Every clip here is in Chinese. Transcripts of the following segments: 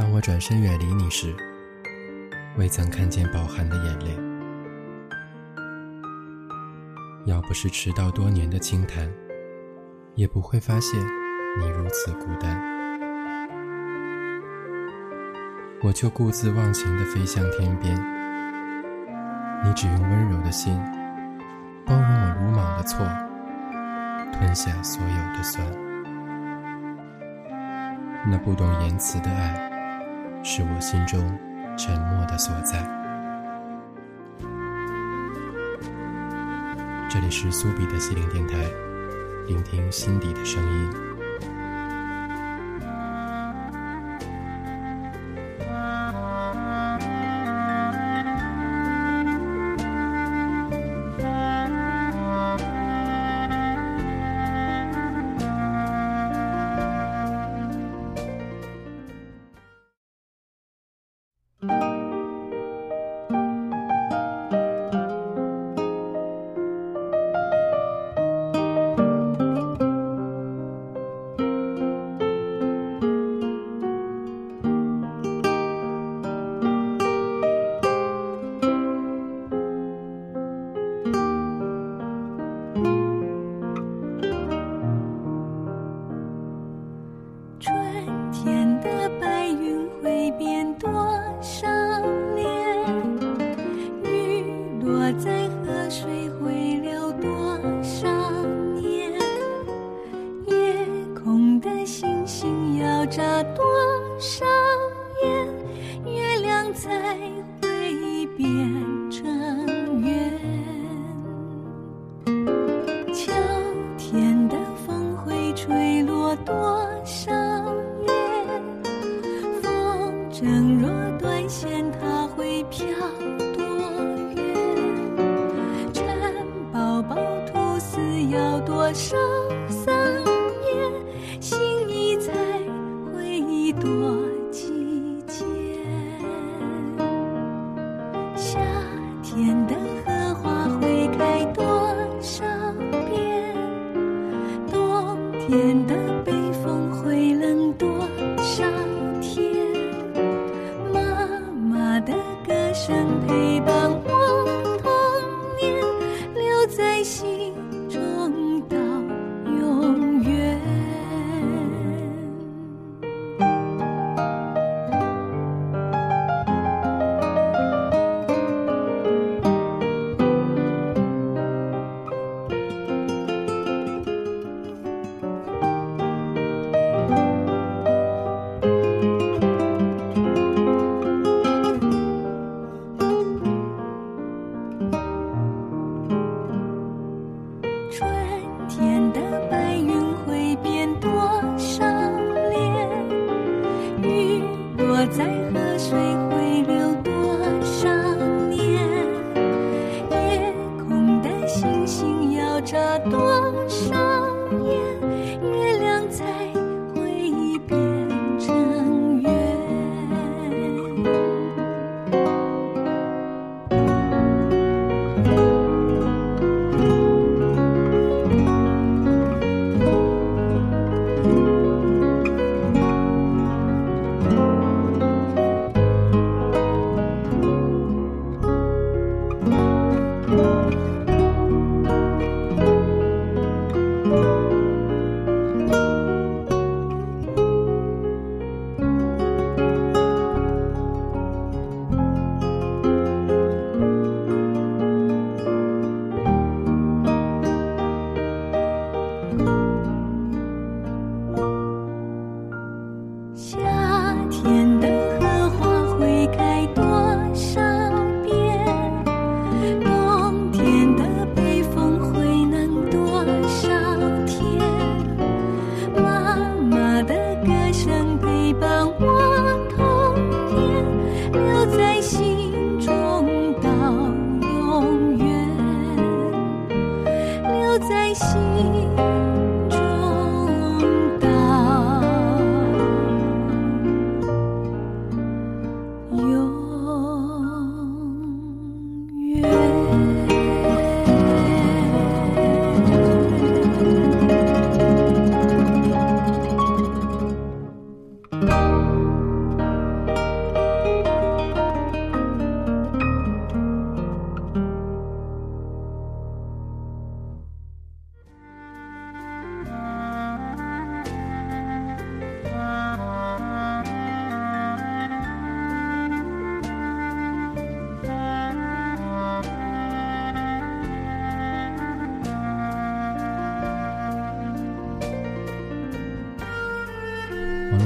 当我转身远离你时，未曾看见饱含的眼泪。要不是迟到多年的轻谈，也不会发现你如此孤单。我就故自忘情地飞向天边，你只用温柔的心包容我鲁莽的错，吞下所有的酸。那不懂言辞的爱，是我心中沉默的所在。这里是苏比的心灵电台，聆听心底的声音。风会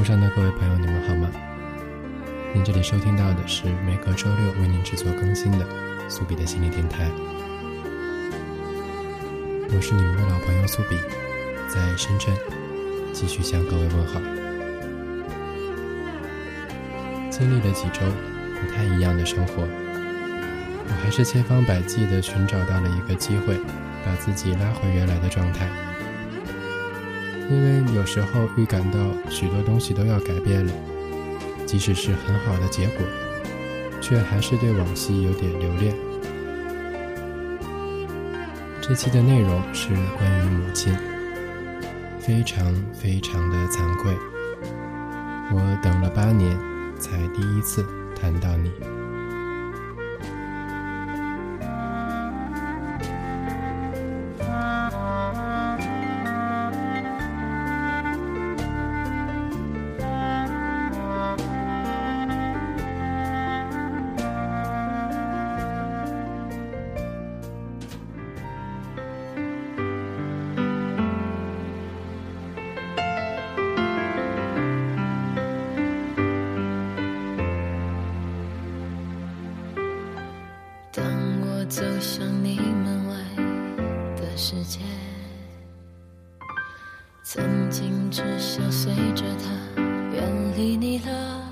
上的各位朋友，你们好吗？您这里收听到的是每个周六为您制作更新的苏比的心理电台。我是你们的老朋友苏比，在深圳继续向各位问好。经历了几周不太一样的生活，我还是千方百计的寻找到了一个机会，把自己拉回原来的状态。因为有时候预感到许多东西都要改变了，即使是很好的结果，却还是对往昔有点留恋。这期的内容是关于母亲，非常非常的惭愧，我等了八年才第一次谈到你。走向你门外的世界，曾经只想随着他远离你了，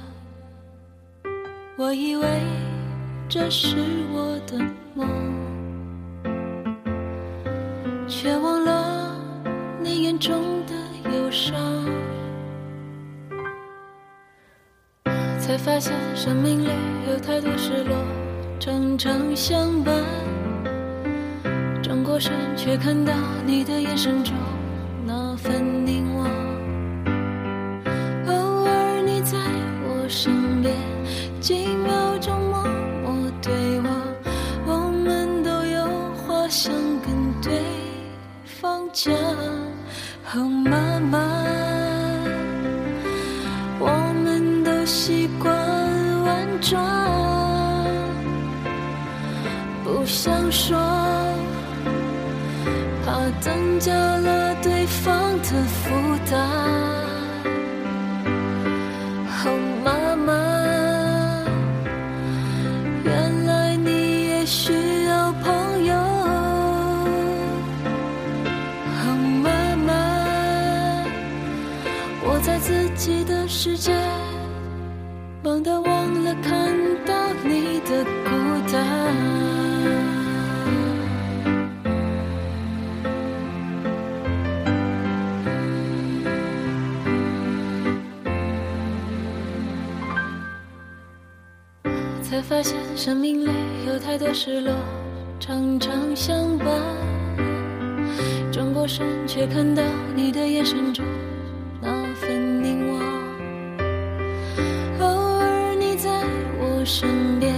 我以为这是我的梦。却忘了你眼中的忧伤，才发现生命里有太多失落，常常相伴。却看到你的眼神中那份凝望。偶尔你在我身边。几秒钟默默对望，我们都有话想跟对方讲。和，妈妈，我们都习惯婉转，不想说，增加了对方的负担。哦，妈妈，原来你也需要朋友。哦，妈妈，我在自己的世界。才发现生命里有太多失落，常常相伴。转过身，却看到你的眼神中那份凝望。偶尔你在我。身边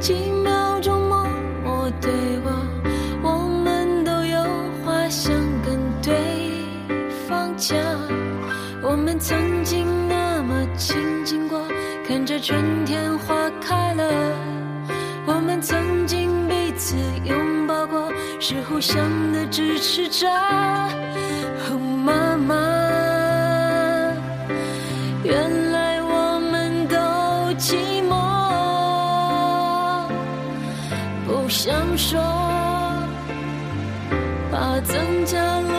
几秒钟默默对望，我们都有话想跟对方讲。我们曾经那么亲近过，看着春天之后想的只是渣和妈妈。原来我们都寂寞不想说把增加了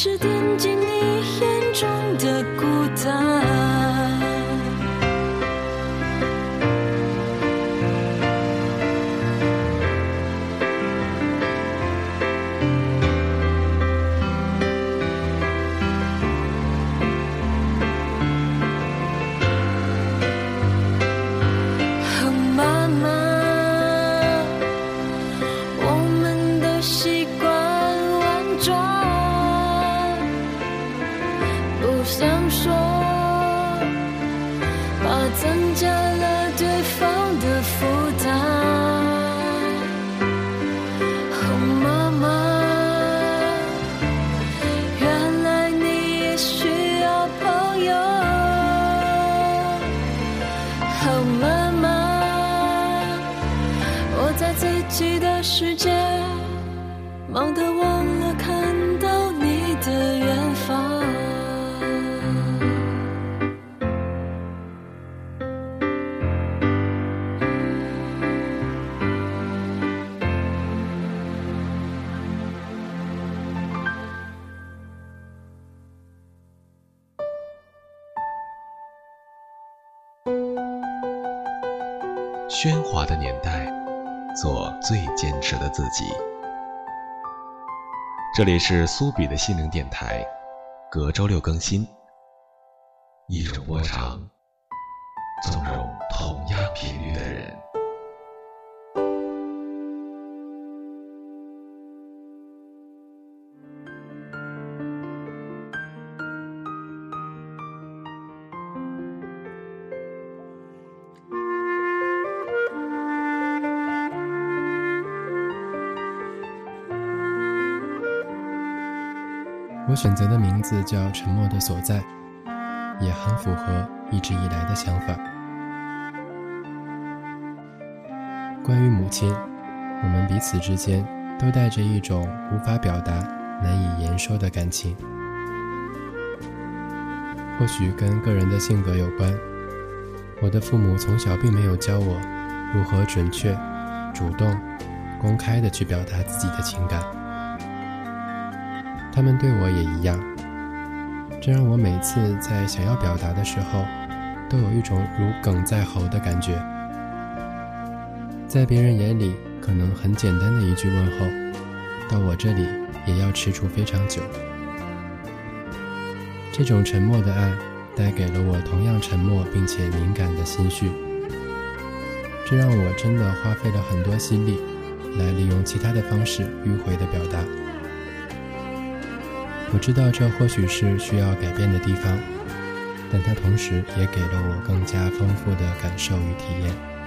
是惦记你眼中的孤单。这里是苏比的心灵电台，隔周六更新。一种波长，纵容同样频率的人。我选择的名字叫《沉默的所在》，也很符合一直以来的想法。关于母亲，我们彼此之间都带着一种无法表达、难以言说的感情。或许跟个人的性格有关。我的父母从小并没有教我如何准确、主动、公开地去表达自己的情感。他们对我也一样，这让我每次在想要表达的时候，都有一种如鲠在喉的感觉。在别人眼里可能很简单的一句问候，到我这里也要踟蹰非常久。这种沉默的爱，带给了我同样沉默并且敏感的心绪，这让我真的花费了很多心力，来利用其他的方式迂回的表达。我知道这或许是需要改变的地方，但它同时也给了我更加丰富的感受与体验。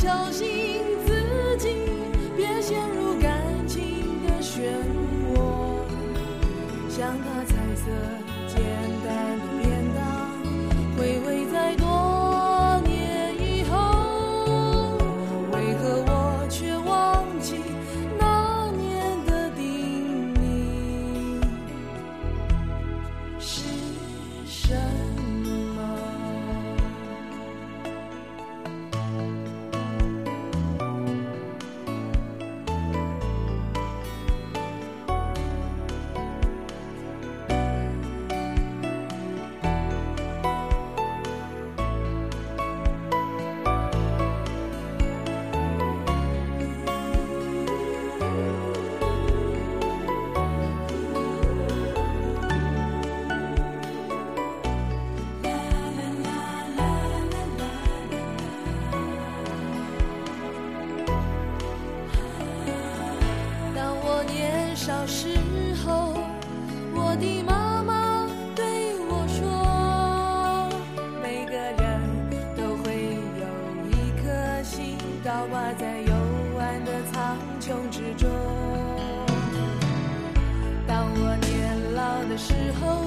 小心自己，别陷入感情的漩涡，像那彩色简单时候，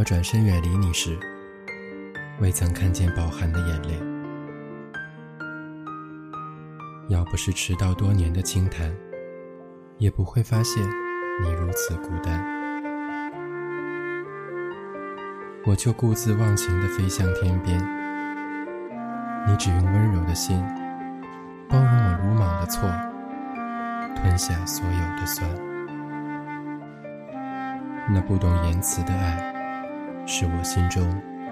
我转身远离你时，未曾看见饱含的眼泪。要不是迟到多年的轻谈，也不会发现你如此孤单。我就故自忘情地飞向天边，你只用温柔的心包容我鲁莽的错，吞下所有的酸。那不懂言辞的爱。是我心中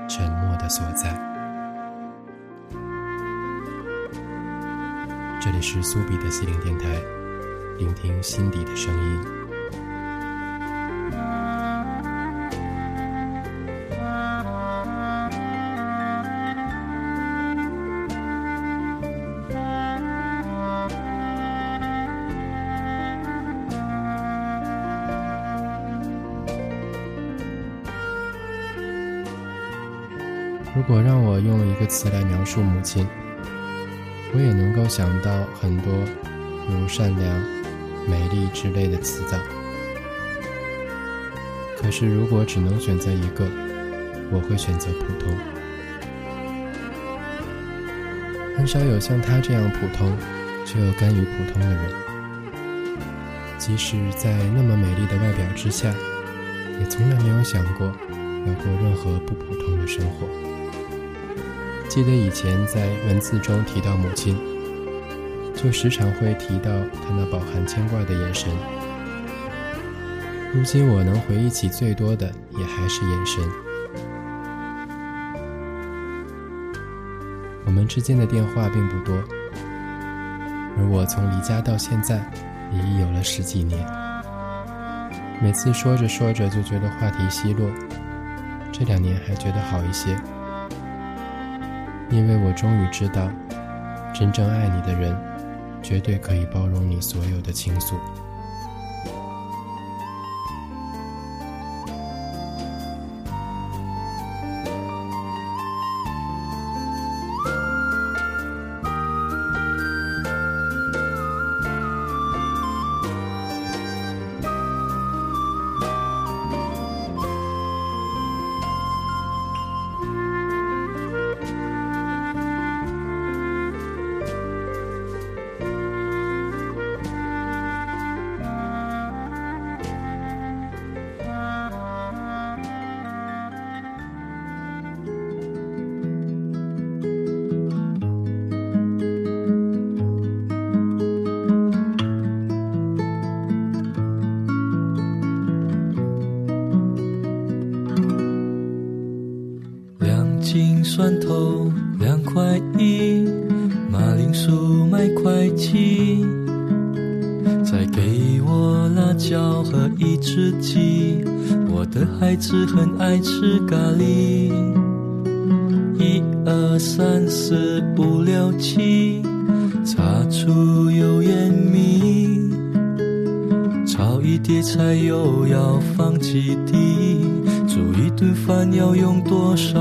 沉默的所在。这里是苏比的心灵电台，聆听心底的声音。如果让我用一个词来描述母亲，我也能够想到很多，如善良、美丽之类的词藻。可是，如果只能选择一个，我会选择普通。很少有像她这样普通却又甘于普通的人，即使在那么美丽的外表之下，也从来没有想过要过任何不普通的生活。记得以前在文字中提到母亲，就时常会提到她那饱含牵挂的眼神。如今我能回忆起最多的，也还是眼神。我们之间的电话并不多，而我从离家到现在，也已有了十几年。每次说着说着就觉得话题稀落，这两年还觉得好一些。因为我终于知道，真正爱你的人，绝对可以包容你所有的倾诉。怀疑，马铃薯买块七，再给我辣椒和一只鸡。我的孩子很爱吃咖喱。一二三四五六七，擦出油盐米。菜又要放几滴？煮一顿饭要用多少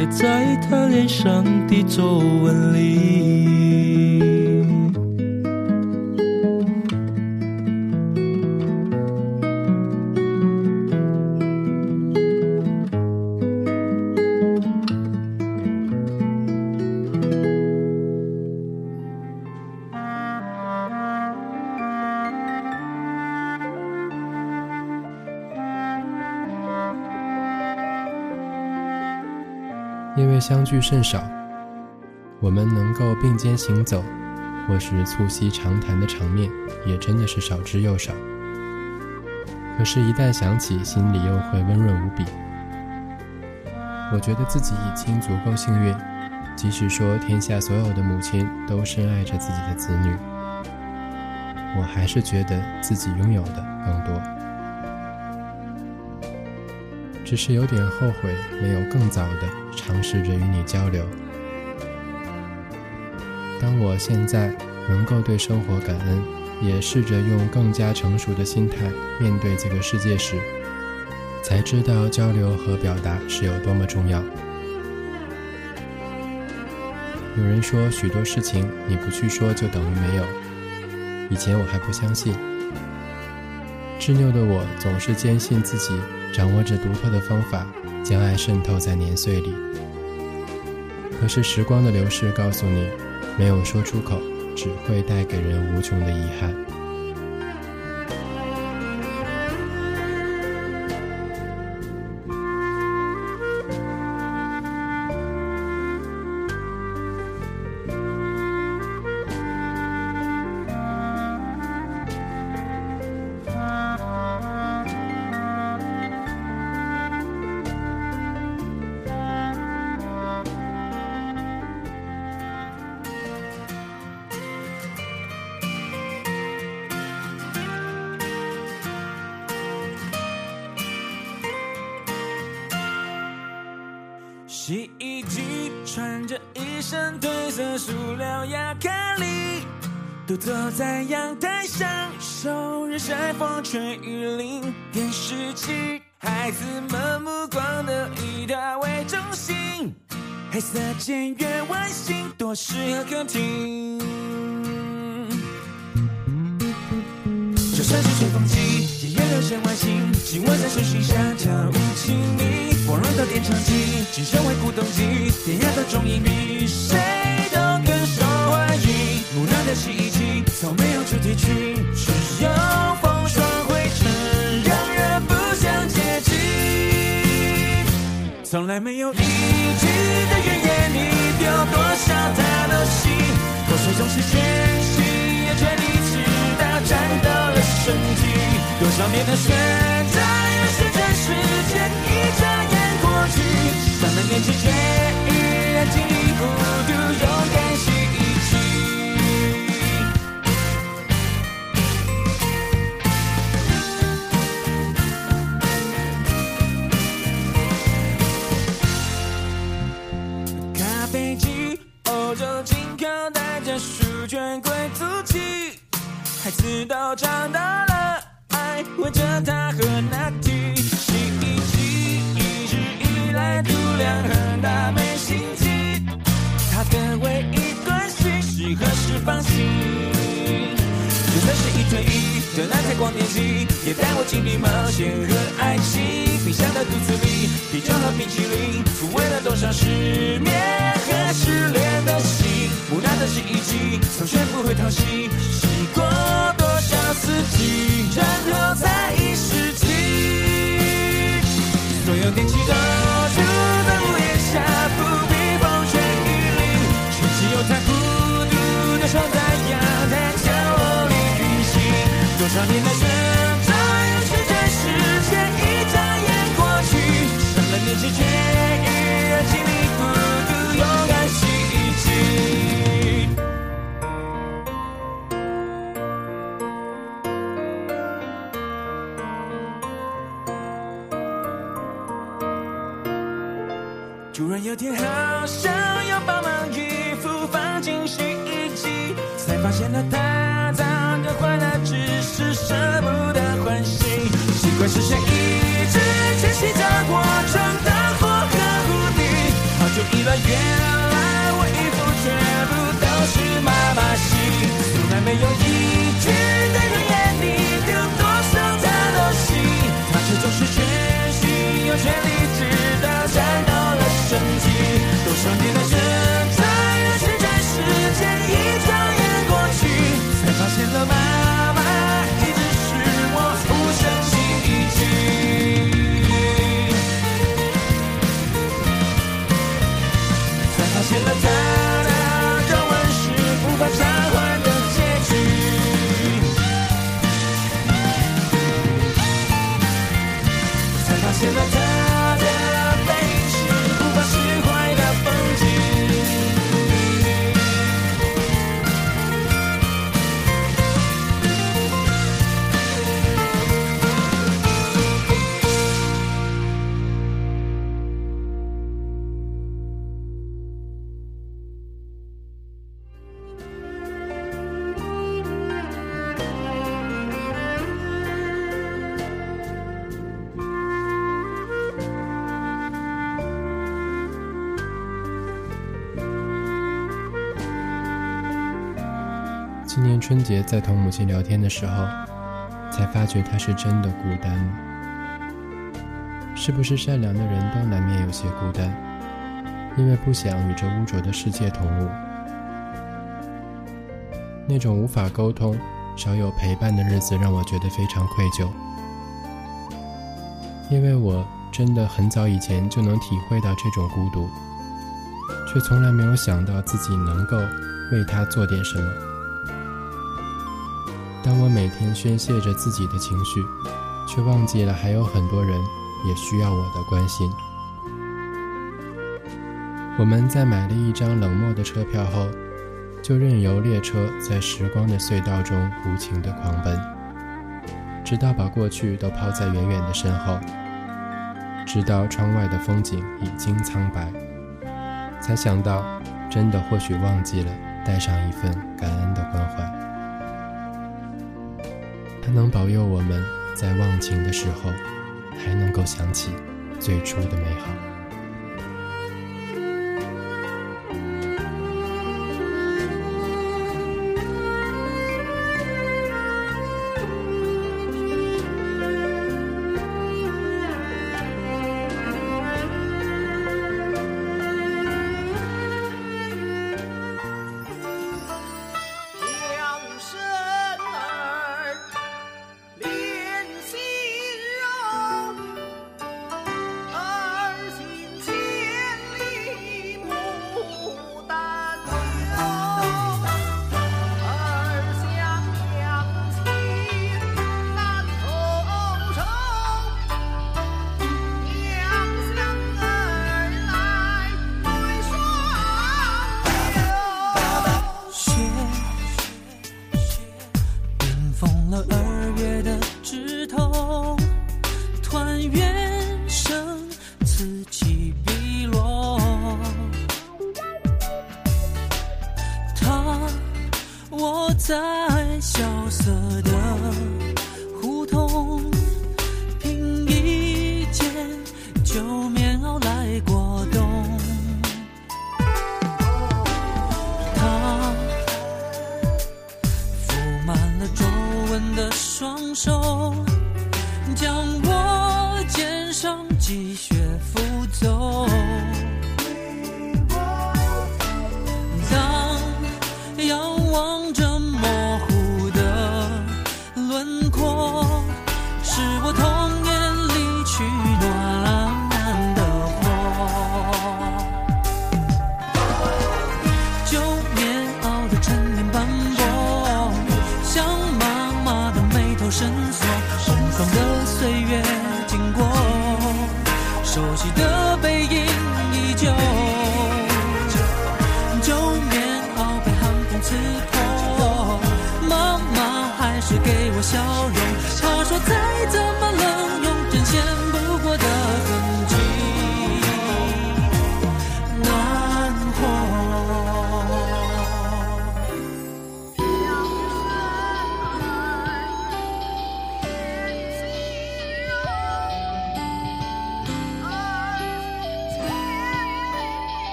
写在他脸上的皱纹里。聚甚少，我们能够并肩行走，或是促膝长谈的场面，也真的是少之又少。可是，一旦想起，心里又会温润无比。我觉得自己已经足够幸运，即使说天下所有的母亲都深爱着自己的子女，我还是觉得自己拥有的更多。只是有点后悔，没有更早的尝试着与你交流。当我现在能够对生活感恩，也试着用更加成熟的心态面对这个世界时，才知道交流和表达是有多么重要。有人说，许多事情你不去说就等于没有。以前我还不相信，执拗的我总是坚信自己。掌握着独特的方法，将爱渗透在年岁里。可是时光的流逝告诉你，没有说出口，只会带给人无穷的遗憾。洗衣机穿着一身褪色塑料亚克力，独坐在阳台享受日晒风吹雨淋。电视机，孩子们目光都以它为中心，黑色简约外形多适合客厅。就算是吹风机，也有流线外形，紧握在手心下跳舞亲密。火热的点唱机，只身为鼓动机，典雅的中音比谁都更受欢迎。木讷的洗衣机，从没有主题曲，只有风霜灰尘，让人不想接近。从来没有一句的怨言，你丢多少他都信，口水总是全心，也全力直到战斗了身体。多少年的选择，有时真时间一眨眼有天好想要帮忙衣服放进洗衣机，才发现了它脏的坏了，只是舍不得换新。奇怪是谁一直清洗着我中的火和蝴蝶，好久以来原来我衣服全部都是妈妈洗，从来没有春节在同母亲聊天的时候，才发觉她是真的孤单。是不是善良的人都难免有些孤单？因为不想与这污浊的世界同舞。那种无法沟通、少有陪伴的日子，让我觉得非常愧疚。因为我真的很早以前就能体会到这种孤独，却从来没有想到自己能够为他做点什么。当我每天宣泄着自己的情绪，却忘记了还有很多人也需要我的关心。我们在买了一张冷漠的车票后，就任由列车在时光的隧道中无情地狂奔，直到把过去都抛在远远的身后，直到窗外的风景已经苍白，才想到，真的或许忘记了带上一份感恩的关怀。能保佑我们在忘情的时候，还能够想起最初的美好。在萧瑟的胡同，凭一件旧棉袄来过冬。他覆满了皱纹的双手，将我肩上积雪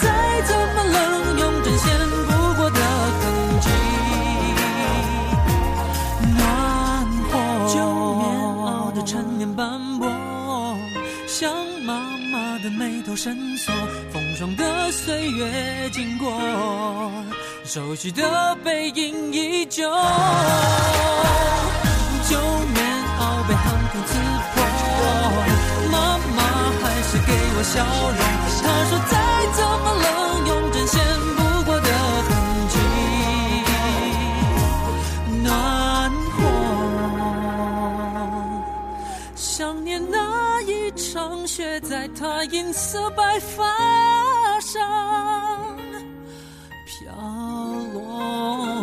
再怎么冷，用针线不过的痕迹。暖和。旧棉袄的陈年斑驳，像妈妈的眉头深锁。风霜的岁月经过，熟悉的背影依旧。旧棉袄被寒风刺破，妈妈还是给我笑容。她说再怎么冷，用针线不过的痕迹。暖和，想念那一场雪在她银色白发上飘落。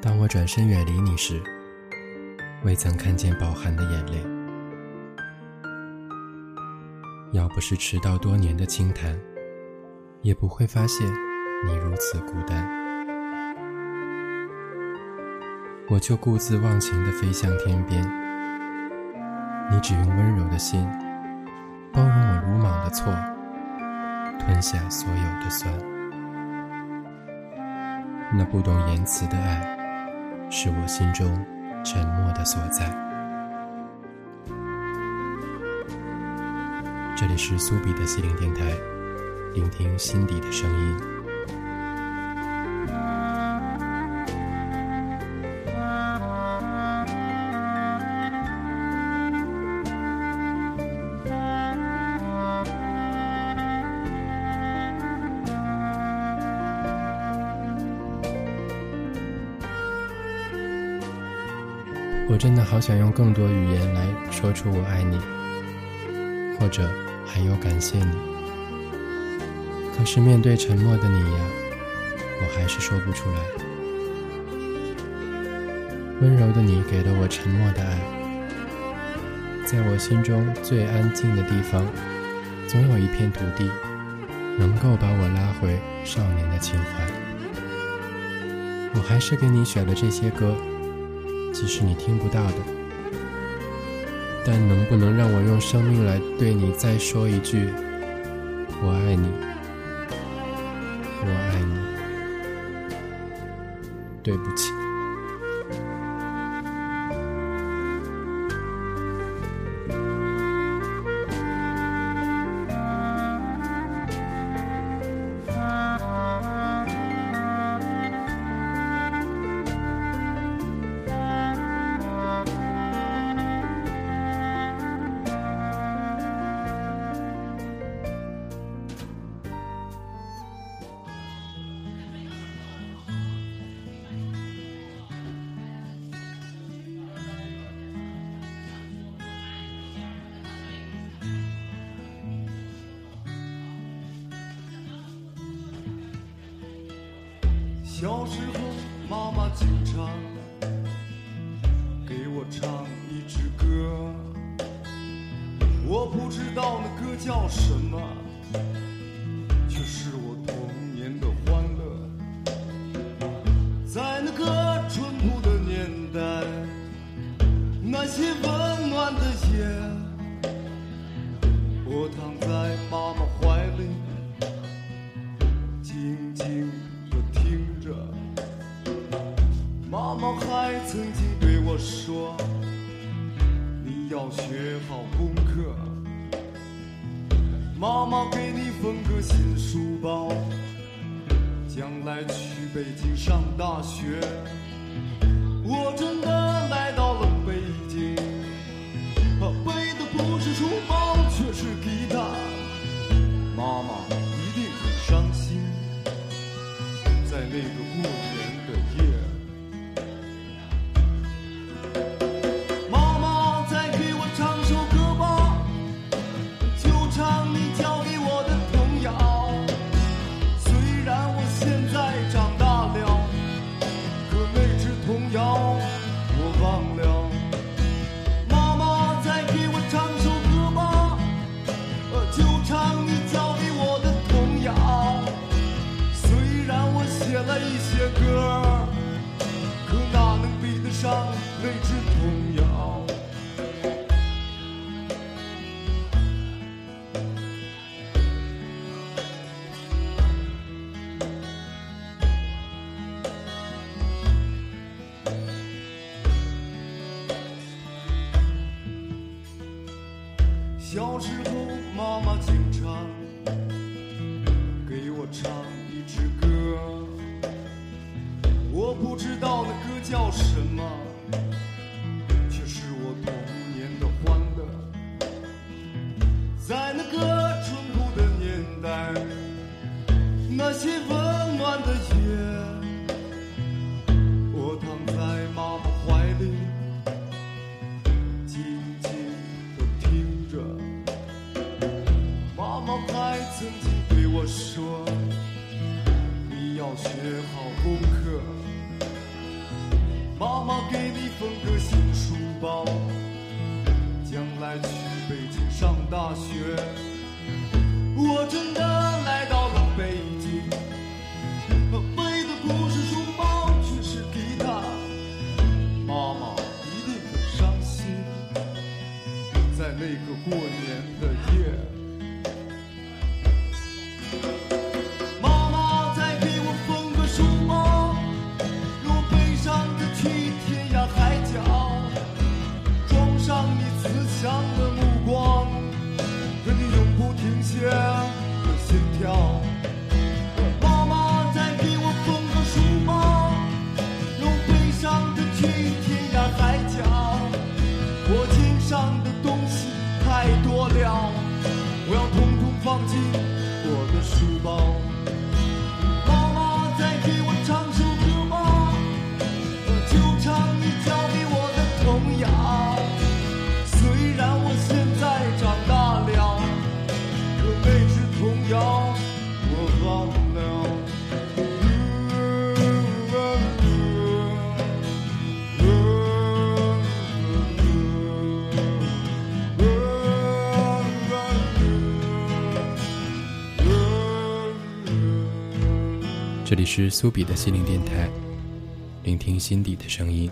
当我转身远离你时，未曾看见饱含的眼泪。要不是迟到多年的轻谈，也不会发现你如此孤单。我就故自忘情地飞向天边，你只用温柔的心包容我鲁莽的错，吞下所有的酸。那不懂言辞的爱。是我心中沉默的所在。这里是苏比的心灵电台，聆听心底的声音。真的好想用更多语言来说出我爱你，或者还有感谢你。可是面对沉默的你呀，我还是说不出来。温柔的你给了我沉默的爱，在我心中最安静的地方，总有一片土地，能够把我拉回少年的情怀。我还是给你选了这些歌。即使你听不到的，但能不能让我用生命来对你再说一句“我爱你，我爱你”？对不起。歌叫什么，却是我童年的欢乐。在那个淳朴的年代，那些温暖的夜，我躺在妈妈怀里，静静地听着。妈妈还曾经对我说：“你要学好功课。”妈妈给你缝个新书包，将来去北京上大学。我真的来到些歌，可哪能比得上那只童谣？这里是苏比的心灵电台，聆听心底的声音。